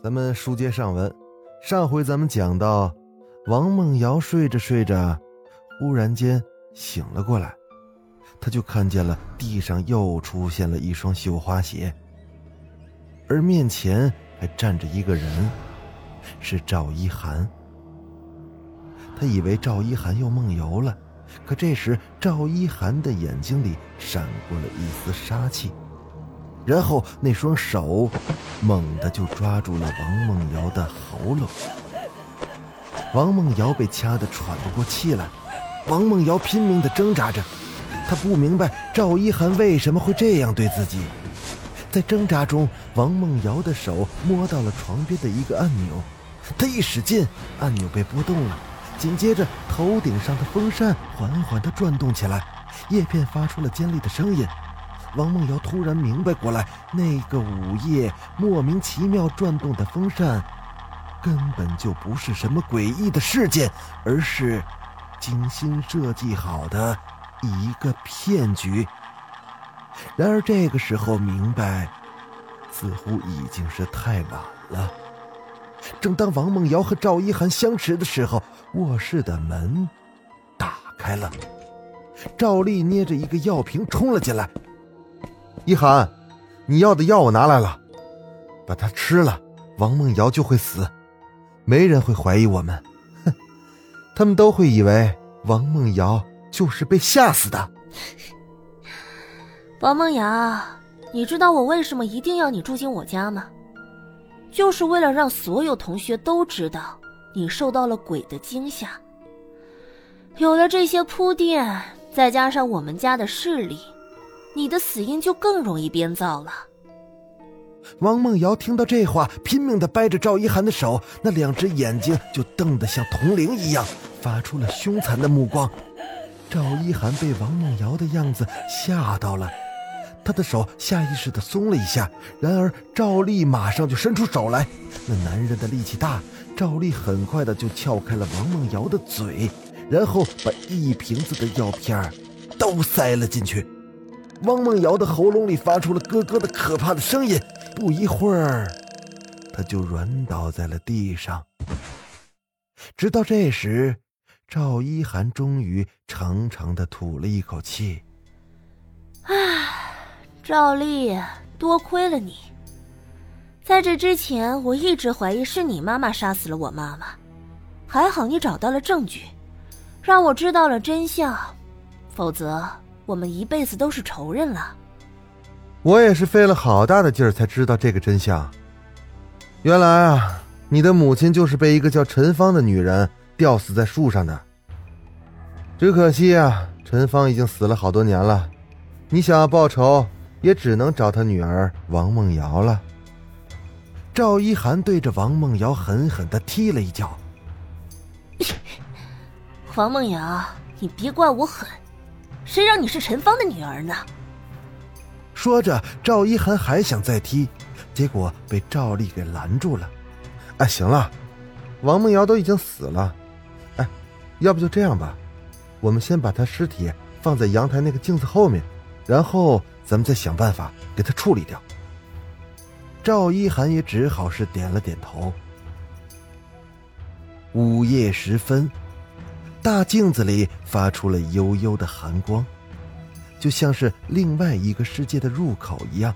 咱们书接上文，上回咱们讲到，王梦瑶睡着睡着，忽然间醒了过来，他就看见了地上又出现了一双绣花鞋，而面前还站着一个人，是赵一涵。他以为赵一涵又梦游了，可这时赵一涵的眼睛里闪过了一丝杀气。然后那双手猛地就抓住了王梦瑶的喉咙，王梦瑶被掐得喘不过气来，王梦瑶拼命地挣扎着，她不明白赵一涵为什么会这样对自己。在挣扎中，王梦瑶的手摸到了床边的一个按钮，她一使劲，按钮被拨动了，紧接着头顶上的风扇缓缓地转动起来，叶片发出了尖利的声音。王梦瑶突然明白过来，那个午夜莫名其妙转动的风扇，根本就不是什么诡异的事件，而是精心设计好的一个骗局。然而这个时候明白，似乎已经是太晚了。正当王梦瑶和赵一涵相持的时候，卧室的门打开了，赵丽捏着一个药瓶冲了进来。一涵，你要的药我拿来了，把它吃了，王梦瑶就会死，没人会怀疑我们，哼，他们都会以为王梦瑶就是被吓死的。王梦瑶，你知道我为什么一定要你住进我家吗？就是为了让所有同学都知道你受到了鬼的惊吓。有了这些铺垫，再加上我们家的势力。你的死因就更容易编造了。王梦瑶听到这话，拼命的掰着赵一涵的手，那两只眼睛就瞪得像铜铃一样，发出了凶残的目光。赵一涵被王梦瑶的样子吓到了，他的手下意识的松了一下。然而赵丽马上就伸出手来，那男人的力气大，赵丽很快的就撬开了王梦瑶的嘴，然后把一瓶子的药片都塞了进去。汪梦瑶的喉咙里发出了咯咯的可怕的声音，不一会儿，她就软倒在了地上。直到这时，赵一涵终于长长的吐了一口气：“唉，赵丽，多亏了你。在这之前，我一直怀疑是你妈妈杀死了我妈妈，还好你找到了证据，让我知道了真相，否则……”我们一辈子都是仇人了。我也是费了好大的劲儿才知道这个真相。原来啊，你的母亲就是被一个叫陈芳的女人吊死在树上的。只可惜啊，陈芳已经死了好多年了，你想要报仇，也只能找她女儿王梦瑶了。赵一涵对着王梦瑶狠狠的踢了一脚。王梦瑶，你别怪我狠。谁让你是陈芳的女儿呢？说着，赵一涵还想再踢，结果被赵丽给拦住了。哎，行了，王梦瑶都已经死了，哎，要不就这样吧，我们先把她尸体放在阳台那个镜子后面，然后咱们再想办法给她处理掉。赵一涵也只好是点了点头。午夜时分。大镜子里发出了幽幽的寒光，就像是另外一个世界的入口一样。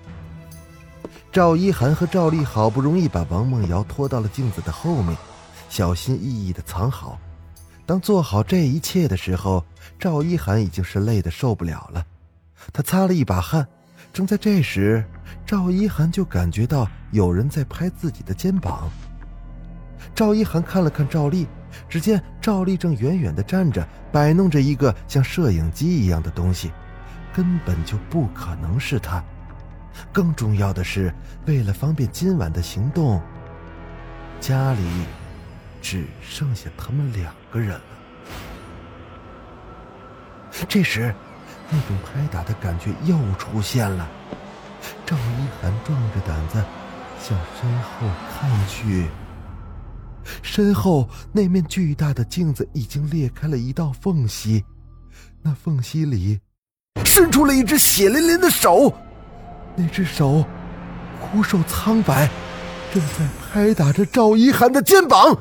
赵一涵和赵丽好不容易把王梦瑶拖到了镜子的后面，小心翼翼的藏好。当做好这一切的时候，赵一涵已经是累得受不了了，他擦了一把汗。正在这时，赵一涵就感觉到有人在拍自己的肩膀。赵一涵看了看赵丽。只见赵丽正远远的站着，摆弄着一个像摄影机一样的东西，根本就不可能是她。更重要的是，为了方便今晚的行动，家里只剩下他们两个人了。这时，那种拍打的感觉又出现了。赵一涵壮着胆子向身后看去，身后那面巨大的镜子已经裂开了一道缝隙，那缝隙里伸出了一只血淋淋的手，那只手枯瘦苍白，正在拍打着赵一涵的肩膀。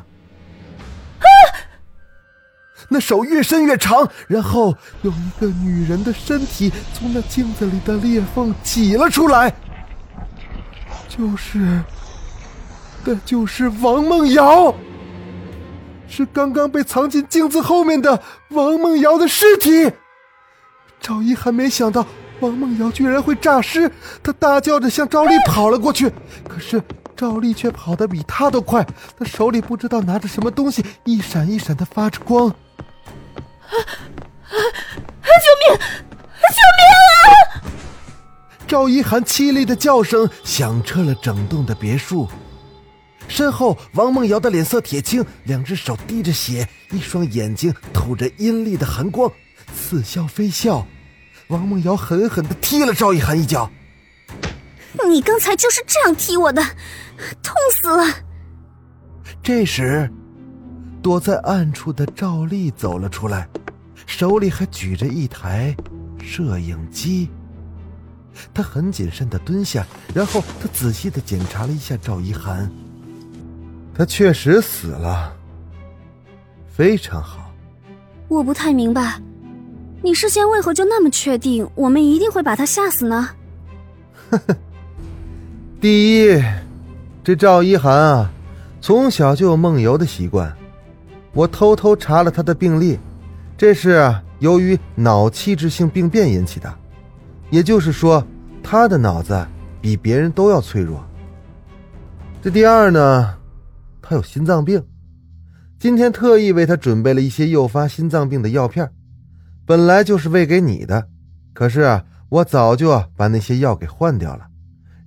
那手越伸越长，然后有一个女人的身体从那镜子里的裂缝挤了出来，就是，那就是王梦瑶，是刚刚被藏进镜子后面的王梦瑶的尸体。赵一还没想到王梦瑶居然会诈尸，他大叫着向赵丽跑了过去，可是赵丽却跑得比他都快，他手里不知道拿着什么东西，一闪一闪的发着光。啊啊救命！救命啊！赵一涵凄厉的叫声响彻了整栋的别墅。身后，王梦瑶的脸色铁青，两只手滴着血，一双眼睛吐着阴厉的寒光，似笑非笑。王梦瑶狠狠的踢了赵一涵一脚。你刚才就是这样踢我的，痛死了！这时，躲在暗处的赵丽走了出来。手里还举着一台摄影机，他很谨慎的蹲下，然后他仔细的检查了一下赵一涵，他确实死了，非常好。我不太明白，你事先为何就那么确定我们一定会把他吓死呢？呵呵，第一，这赵一涵啊，从小就有梦游的习惯，我偷偷查了他的病历。这是由于脑器质性病变引起的，也就是说，他的脑子比别人都要脆弱。这第二呢，他有心脏病，今天特意为他准备了一些诱发心脏病的药片，本来就是喂给你的，可是我早就把那些药给换掉了，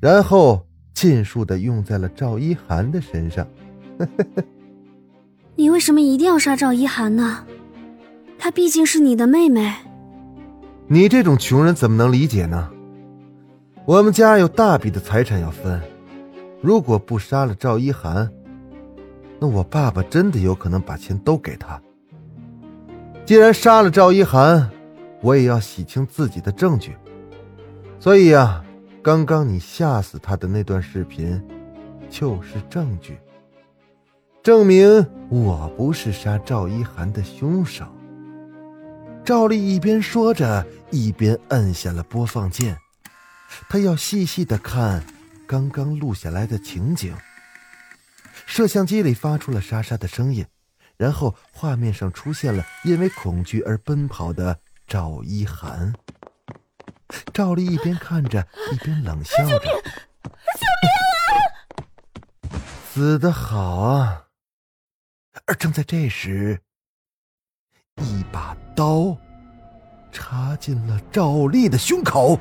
然后尽数的用在了赵一涵的身上。你为什么一定要杀赵一涵呢？她毕竟是你的妹妹，你这种穷人怎么能理解呢？我们家有大笔的财产要分，如果不杀了赵一涵，那我爸爸真的有可能把钱都给他。既然杀了赵一涵，我也要洗清自己的证据。所以啊，刚刚你吓死他的那段视频，就是证据，证明我不是杀赵一涵的凶手。赵丽一边说着，一边摁下了播放键。他要细细的看刚刚录下来的情景。摄像机里发出了沙沙的声音，然后画面上出现了因为恐惧而奔跑的赵一涵。赵丽一边看着，一边冷笑着：“救命！救命啊！死得好啊！”而正在这时。一把刀插进了赵丽的胸口。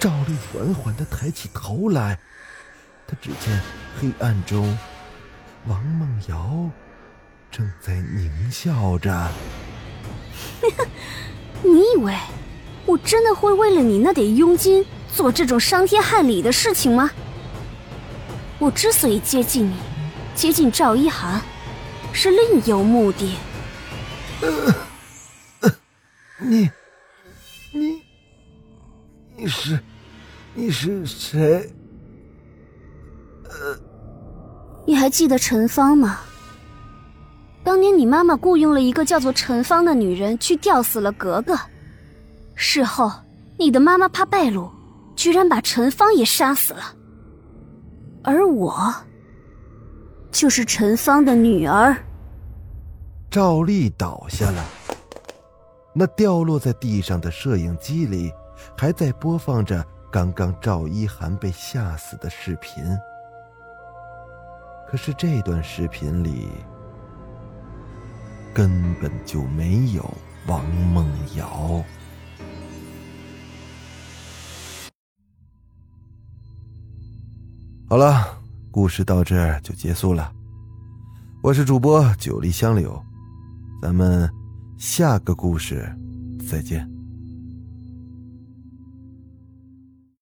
赵丽缓缓的抬起头来，他只见黑暗中，王梦瑶正在狞笑着。你以为我真的会为了你那点佣金做这种伤天害理的事情吗？我之所以接近你，接近赵一涵，是另有目的。你，你，你是，你是谁？你还记得陈芳吗？当年你妈妈雇佣了一个叫做陈芳的女人去吊死了格格，事后你的妈妈怕败露，居然把陈芳也杀死了。而我，就是陈芳的女儿。赵丽倒下了，那掉落在地上的摄影机里还在播放着刚刚赵一涵被吓死的视频。可是这段视频里根本就没有王梦瑶。好了。故事到这儿就结束了。我是主播九黎香柳，咱们下个故事再见。